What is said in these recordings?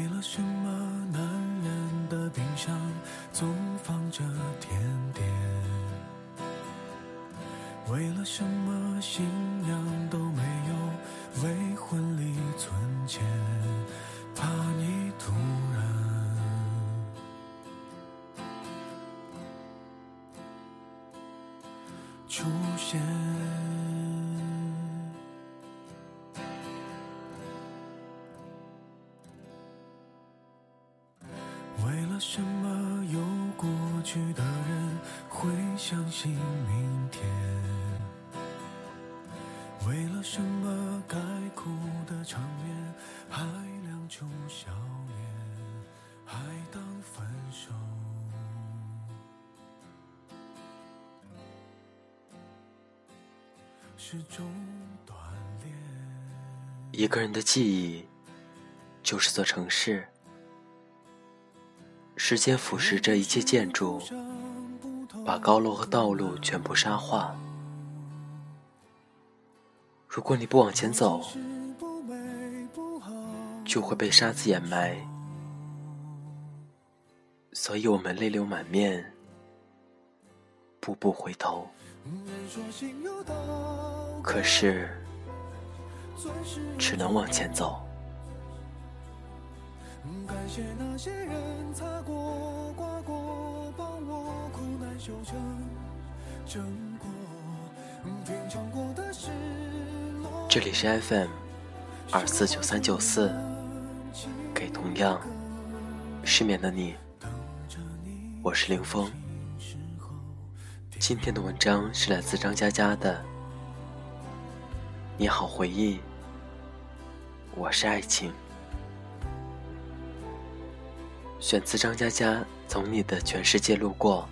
为了什么男人的冰箱总放着甜点？为了什么心什么有过去的人会相信明天？为了什么该哭的场面还亮出笑脸，还当分手？是种锻炼。一个人的记忆，就是座城市。时间腐蚀着一切建筑，把高楼和道路全部沙化。如果你不往前走，就会被沙子掩埋。所以我们泪流满面，步步回头。可是，只能往前走。感谢那些人擦过、刮过，帮我苦难修成正果。品尝过的失落，这里是 FM 二四九三九四，给同样失眠的你，我是凌峰。今天的文章是来自张嘉佳的。你好，回忆，我是爱情。选自张嘉佳《从你的全世界路过》。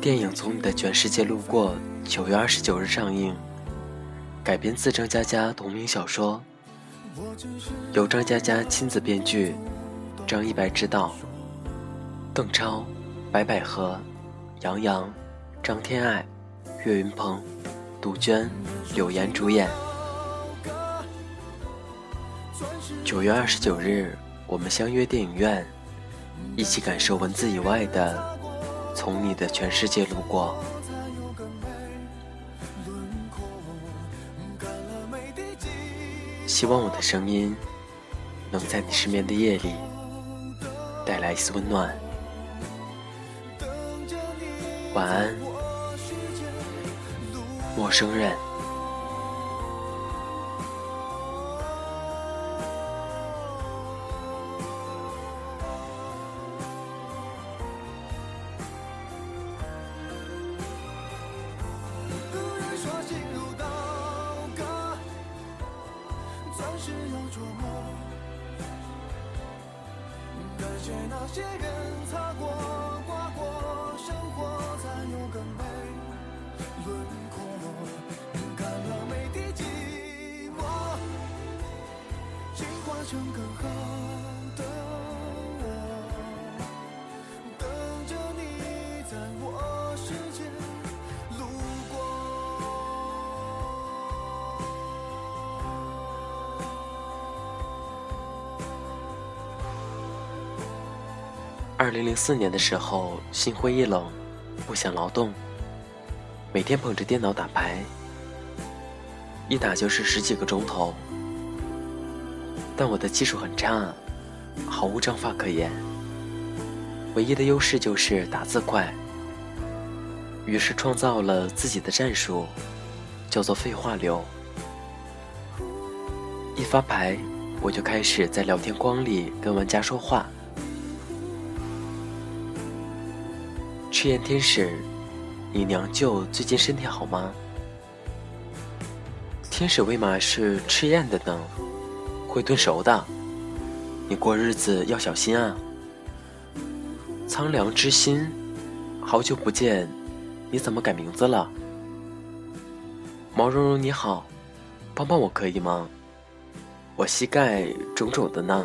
电影《从你的全世界路过》九月二十九日上映，改编自张嘉佳同名小说，由张嘉佳亲自编剧，张一白执导，邓超、白百合、杨洋、张天爱、岳云鹏、杜鹃、柳岩主演。九月二十九日，我们相约电影院，一起感受文字以外的从你的全世界路过。希望我的声音能在你失眠的夜里带来一丝温暖。晚安，陌生人。二零零四年的时候，心灰意冷，不想劳动，每天捧着电脑打牌，一打就是十几个钟头。但我的技术很差，毫无章法可言，唯一的优势就是打字快。于是创造了自己的战术，叫做废话流。一发牌，我就开始在聊天框里跟玩家说话。赤焰天使，你娘舅最近身体好吗？天使为嘛是赤焰的呢？会炖熟的，你过日子要小心啊！苍凉之心，好久不见，你怎么改名字了？毛茸茸你好，帮帮我可以吗？我膝盖肿肿的呢。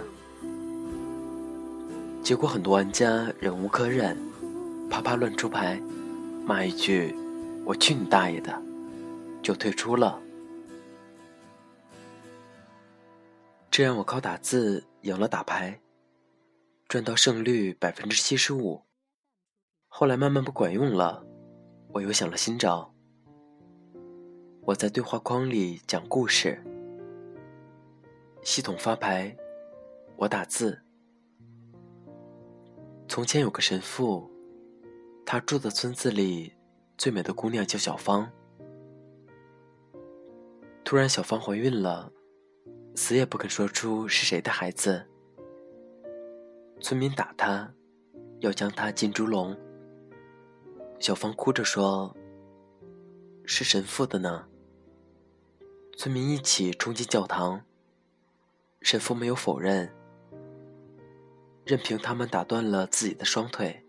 结果很多玩家忍无可忍。啪啪乱出牌，骂一句“我去你大爷的”，就退出了。这样我靠打字赢了打牌，赚到胜率百分之七十五。后来慢慢不管用了，我又想了新招。我在对话框里讲故事，系统发牌，我打字。从前有个神父，他住的村子里最美的姑娘叫小芳。突然，小芳怀孕了，死也不肯说出是谁的孩子。村民打她，要将她进猪笼。小芳哭着说：“是神父的呢。”村民一起冲进教堂。神父没有否认，任凭他们打断了自己的双腿。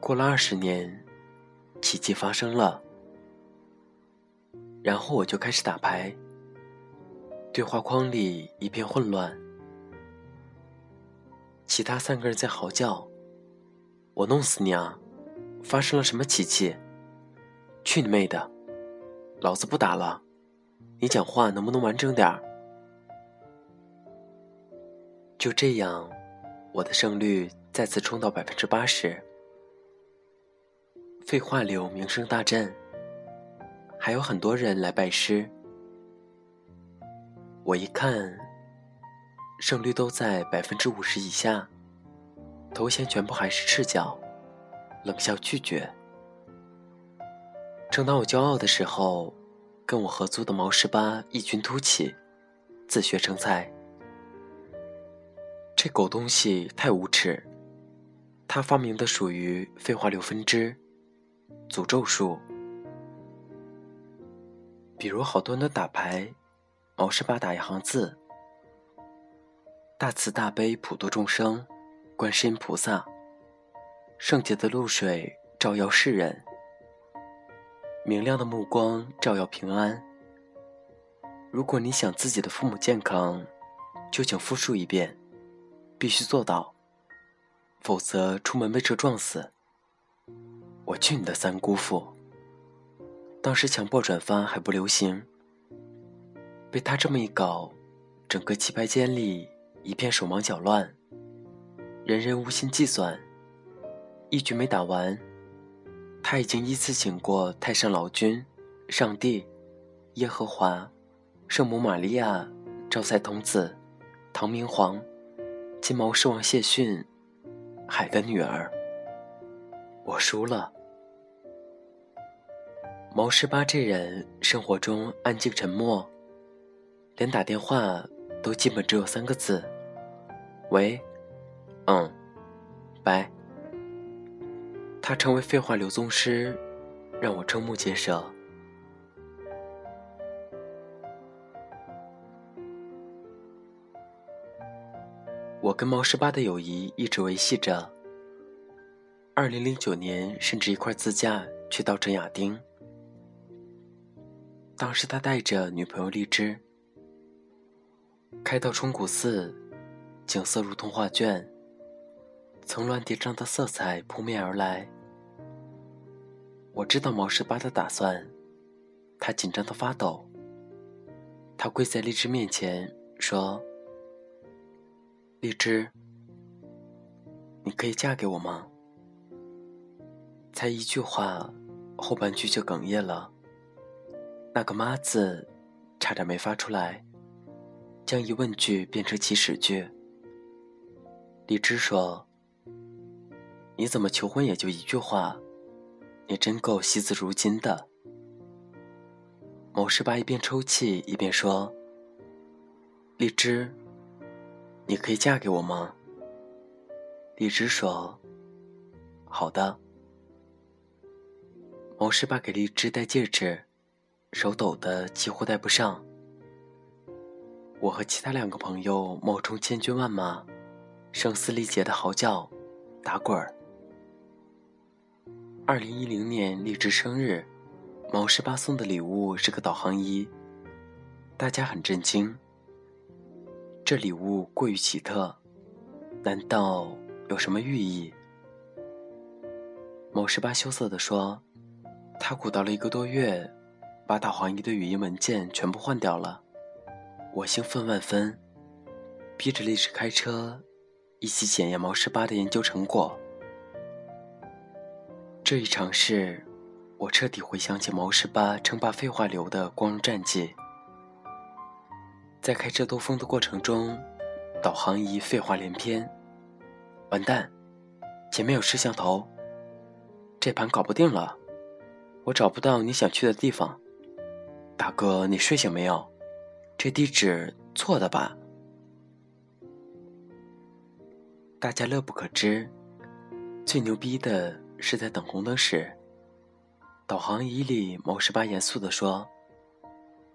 过了二十年，奇迹发生了。然后我就开始打牌，对话框里一片混乱，其他三个人在嚎叫：“我弄死你啊！发生了什么奇迹？去你妹的！老子不打了！你讲话能不能完整点儿？”就这样，我的胜率再次冲到百分之八十，废话流名声大振。还有很多人来拜师，我一看，胜率都在百分之五十以下，头衔全部还是赤脚，冷笑拒绝。正当我骄傲的时候，跟我合租的毛十八异军突起，自学成才。这狗东西太无耻，他发明的属于废话六分支，诅咒术。比如，好多人打牌，毛十八打一行字：“大慈大悲普度众生，观世音菩萨，圣洁的露水照耀世人，明亮的目光照耀平安。”如果你想自己的父母健康，就请复述一遍，必须做到，否则出门被车撞死。我去你的三姑父！当时强迫转发还不流行，被他这么一搞，整个棋牌间里一片手忙脚乱，人人无心计算。一局没打完，他已经依次请过太上老君、上帝、耶和华、圣母玛利亚、招财童子、唐明皇、金毛狮王谢逊、海的女儿。我输了。毛十八这人生活中安静沉默，连打电话都基本只有三个字：“喂，嗯，拜。”他成为废话流宗师，让我瞠目结舌。我跟毛十八的友谊一直维系着。二零零九年，甚至一块自驾去稻城亚丁。当时他带着女朋友荔枝，开到冲古寺，景色如同画卷，层峦叠嶂的色彩扑面而来。我知道毛十八的打算，他紧张的发抖。他跪在荔枝面前说：“荔枝，你可以嫁给我吗？”才一句话，后半句就哽咽了。那个“妈”字，差点没发出来，将疑问句变成祈使句。荔枝说：“你怎么求婚也就一句话？你真够惜字如金的。”某十八一边抽泣一边说：“荔枝，你可以嫁给我吗？”荔枝说：“好的。”某十八给荔枝戴戒指。手抖得几乎戴不上。我和其他两个朋友冒充千军万马，声嘶力竭的嚎叫、打滚儿。二零一零年荔枝生日，毛十八送的礼物是个导航仪，大家很震惊。这礼物过于奇特，难道有什么寓意？毛十八羞涩地说：“他鼓捣了一个多月。”把导航仪的语音文件全部换掉了，我兴奋万分，逼着荔枝开车，一起检验毛十八的研究成果。这一尝试，我彻底回想起毛十八称霸废话流的光荣战绩。在开车兜风的过程中，导航仪废话连篇。完蛋，前面有摄像头，这盘搞不定了。我找不到你想去的地方。大哥，你睡醒没有？这地址错的吧？大家乐不可支。最牛逼的是在等红灯时，导航仪里毛十八严肃地说：“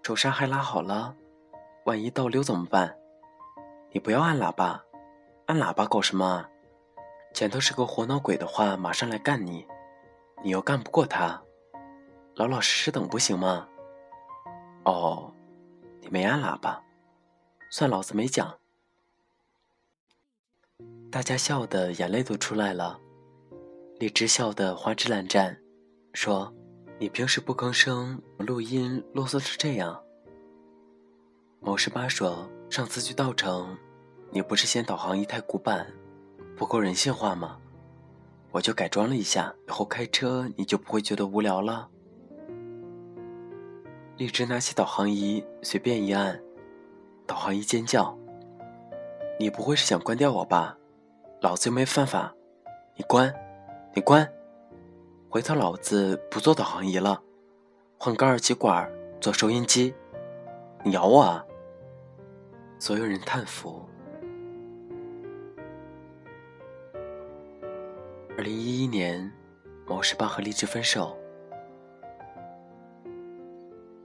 手刹还拉好了。”万一倒溜怎么办？你不要按喇叭，按喇叭搞什么？前头是个活闹鬼的话，马上来干你，你又干不过他，老老实实等不行吗？哦，你没按喇叭，算老子没讲。大家笑的眼泪都出来了，荔枝笑得花枝乱颤，说：“你平时不吭声，录音啰嗦成这样。”毛十八说：“上次去稻城，你不是嫌导航仪太古板，不够人性化吗？我就改装了一下，以后开车你就不会觉得无聊了。”荔枝拿起导航仪，随便一按，导航仪尖叫：“你不会是想关掉我吧？老子又没犯法，你关，你关！回头老子不做导航仪了，换个二极管做收音机，你咬我啊！”所有人叹服。二零一一年，毛十八和荔枝分手。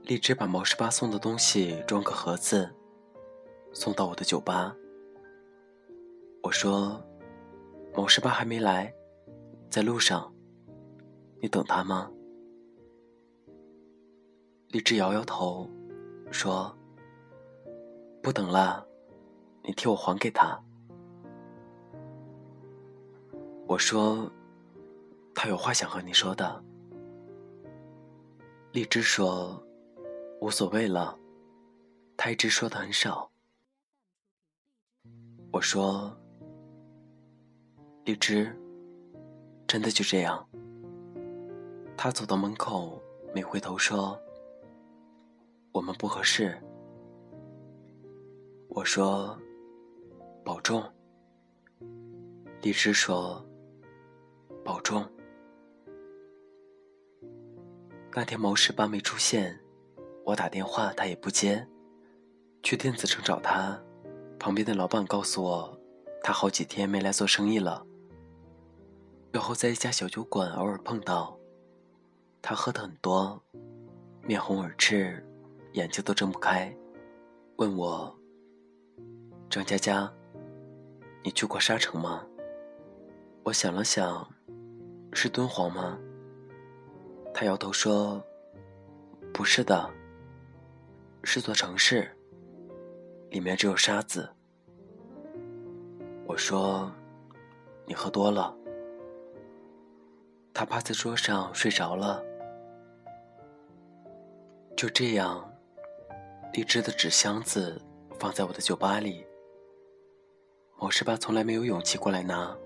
荔枝把毛十八送的东西装个盒子，送到我的酒吧。我说：“毛十八还没来，在路上，你等他吗？”荔枝摇摇头，说。不等了，你替我还给他。我说，他有话想和你说的。荔枝说，无所谓了，他一直说的很少。我说，荔枝，真的就这样。他走到门口，没回头说，我们不合适。我说：“保重。”荔枝说：“保重。”那天毛十八没出现，我打电话他也不接。去电子城找他，旁边的老板告诉我，他好几天没来做生意了。然后在一家小酒馆偶尔碰到，他喝的很多，面红耳赤，眼睛都睁不开，问我。张佳佳，你去过沙城吗？我想了想，是敦煌吗？他摇头说：“不是的，是座城市，里面只有沙子。”我说：“你喝多了。”他趴在桌上睡着了。就这样，荔枝的纸箱子放在我的酒吧里。我十八从来没有勇气过来拿。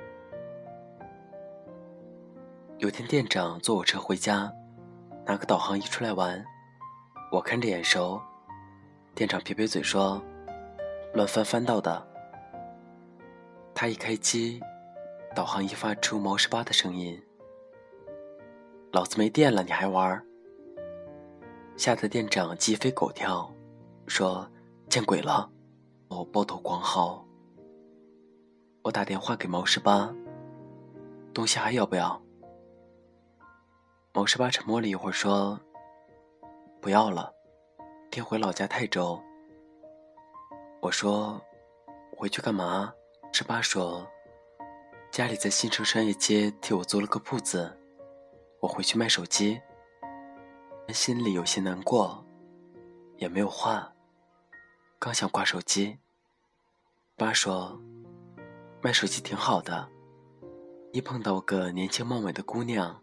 有天店长坐我车回家，拿个导航仪出来玩，我看着眼熟。店长撇撇嘴说：“乱翻翻到的。”他一开机，导航一发出毛十八的声音：“老子没电了，你还玩？”吓得店长鸡飞狗跳，说：“见鬼了！”我抱头狂嚎。我打电话给毛十八，东西还要不要？毛十八沉默了一会儿，说：“不要了，天回老家泰州。”我说：“回去干嘛？”是八说：“家里在新城商业街替我租了个铺子，我回去卖手机。”心里有些难过，也没有话，刚想挂手机，八说。卖手机挺好的，一碰到个年轻貌美的姑娘，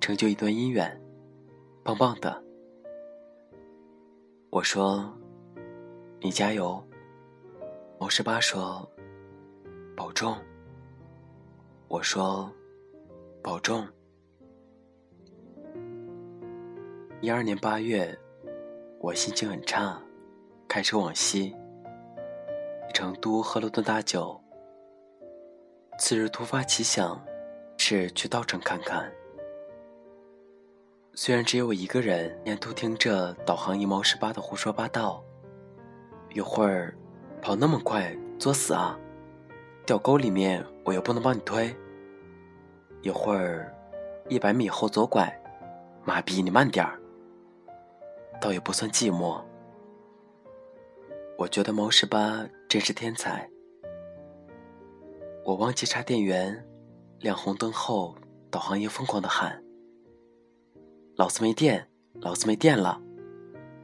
成就一段姻缘，棒棒的。我说：“你加油。”毛十八说：“保重。”我说：“保重。”一二年八月，我心情很差，开车往西，成都喝了顿大酒。次日突发奇想，是去稻城看看。虽然只有我一个人，沿途听着导航一毛十八的胡说八道，一会儿跑那么快作死啊，掉沟里面我又不能帮你推。一会儿一百米后左拐，妈逼你慢点儿。倒也不算寂寞，我觉得毛十八真是天才。我忘记插电源，亮红灯后，导航仪疯狂的喊：“老子没电，老子没电了，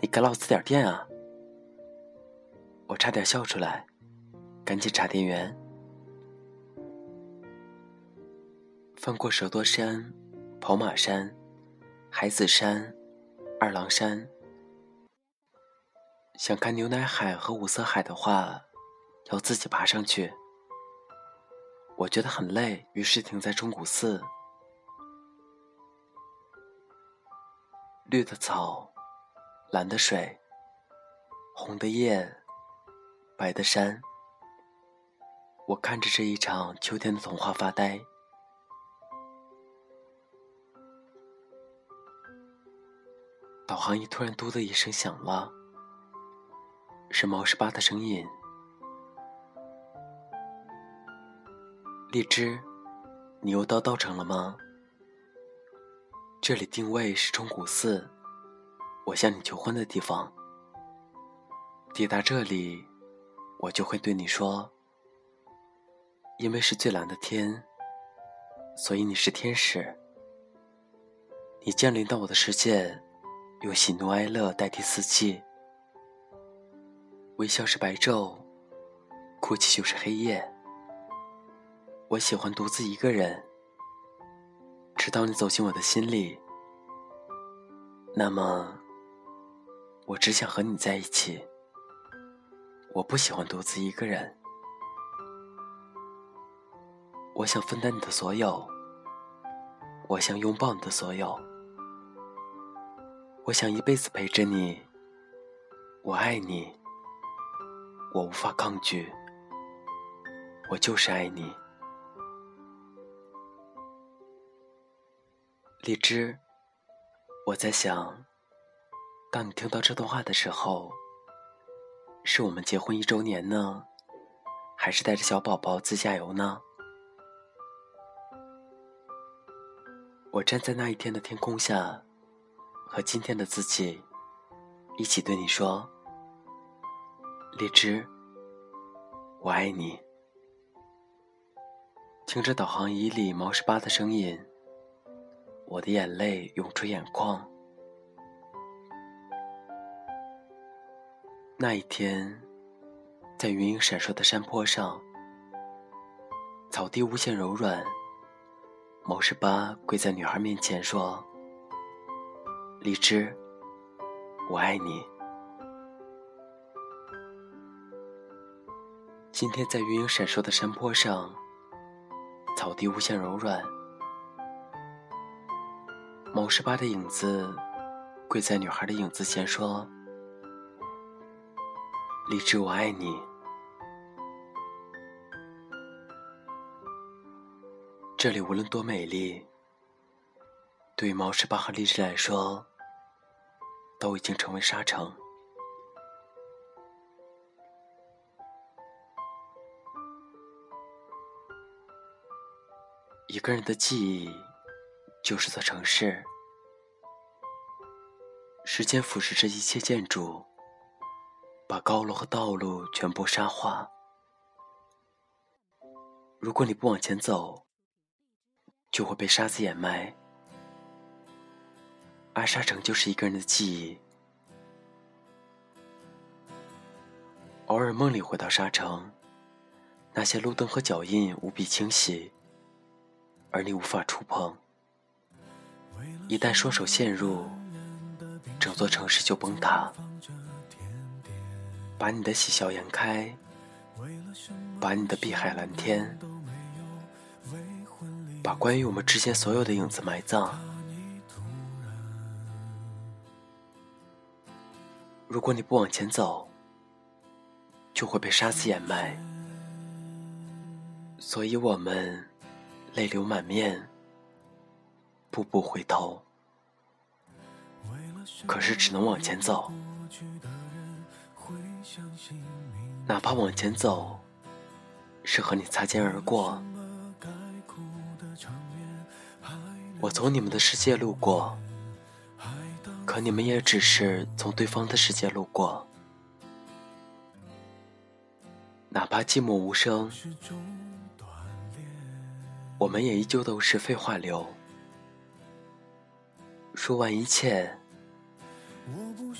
你给老子点电啊！”我差点笑出来，赶紧插电源。翻过蛇多山、跑马山、海子山、二郎山。想看牛奶海和五色海的话，要自己爬上去。我觉得很累，于是停在钟鼓寺。绿的草，蓝的水，红的叶，白的山。我看着这一场秋天的童话发呆。导航仪突然“嘟”的一声响了。是毛十八的声音。荔枝，你又到稻城了吗？这里定位是钟鼓寺，我向你求婚的地方。抵达这里，我就会对你说：因为是最蓝的天，所以你是天使。你降临到我的世界，用喜怒哀乐代替四季。微笑是白昼，哭泣就是黑夜。我喜欢独自一个人，直到你走进我的心里。那么，我只想和你在一起。我不喜欢独自一个人。我想分担你的所有，我想拥抱你的所有，我想一辈子陪着你。我爱你。我无法抗拒，我就是爱你，荔枝。我在想，当你听到这段话的时候，是我们结婚一周年呢，还是带着小宝宝自驾游呢？我站在那一天的天空下，和今天的自己一起对你说。荔枝，我爱你。听着导航仪里毛十八的声音，我的眼泪涌出眼眶。那一天，在云影闪烁的山坡上，草地无限柔软。毛十八跪在女孩面前说：“荔枝，我爱你。”今天在云影闪烁的山坡上，草地无限柔软。毛十八的影子跪在女孩的影子前说：“荔枝，我爱你。”这里无论多美丽，对于毛十八和荔枝来说，都已经成为沙城。一个人的记忆，就是座城市。时间腐蚀着一切建筑，把高楼和道路全部沙化。如果你不往前走，就会被沙子掩埋。而沙城就是一个人的记忆。偶尔梦里回到沙城，那些路灯和脚印无比清晰。而你无法触碰，一旦双手陷入，整座城市就崩塌。把你的喜笑颜开，把你的碧海蓝天，把关于我们之间所有的影子埋葬。如果你不往前走，就会被沙子掩埋。所以我们泪流满面，步步回头。可是只能往前走，哪怕往前走是和你擦肩而过。我从你们的世界路过，可你们也只是从对方的世界路过。哪怕寂寞无声，我们也依旧都是废话流。说完一切。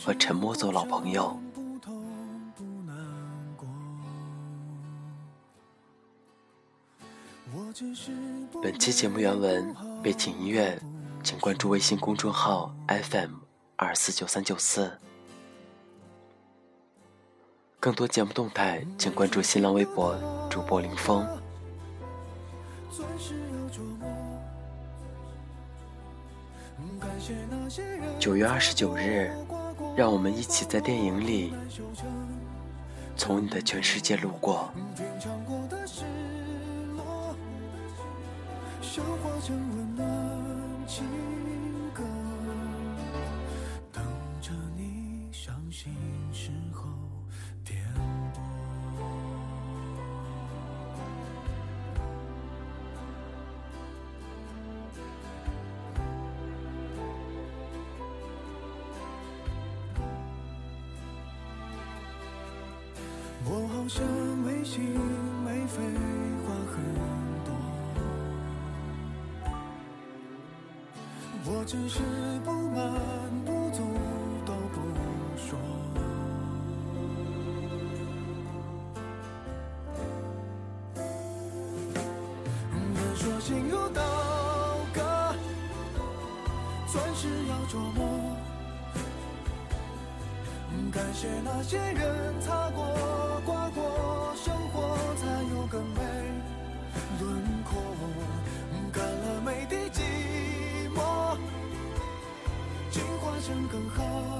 和沉默做老朋友。本期节目原文背景音乐，请关注微信公众号 FM 二四九三九四。更多节目动态，请关注新浪微博主播林峰。九月二十九日，让我们一起在电影里，从你的全世界路过。像没心没肺，话很多。我只是不满不足都不说。人说心如刀割，钻石要琢磨。感谢那些人擦、过，人更好。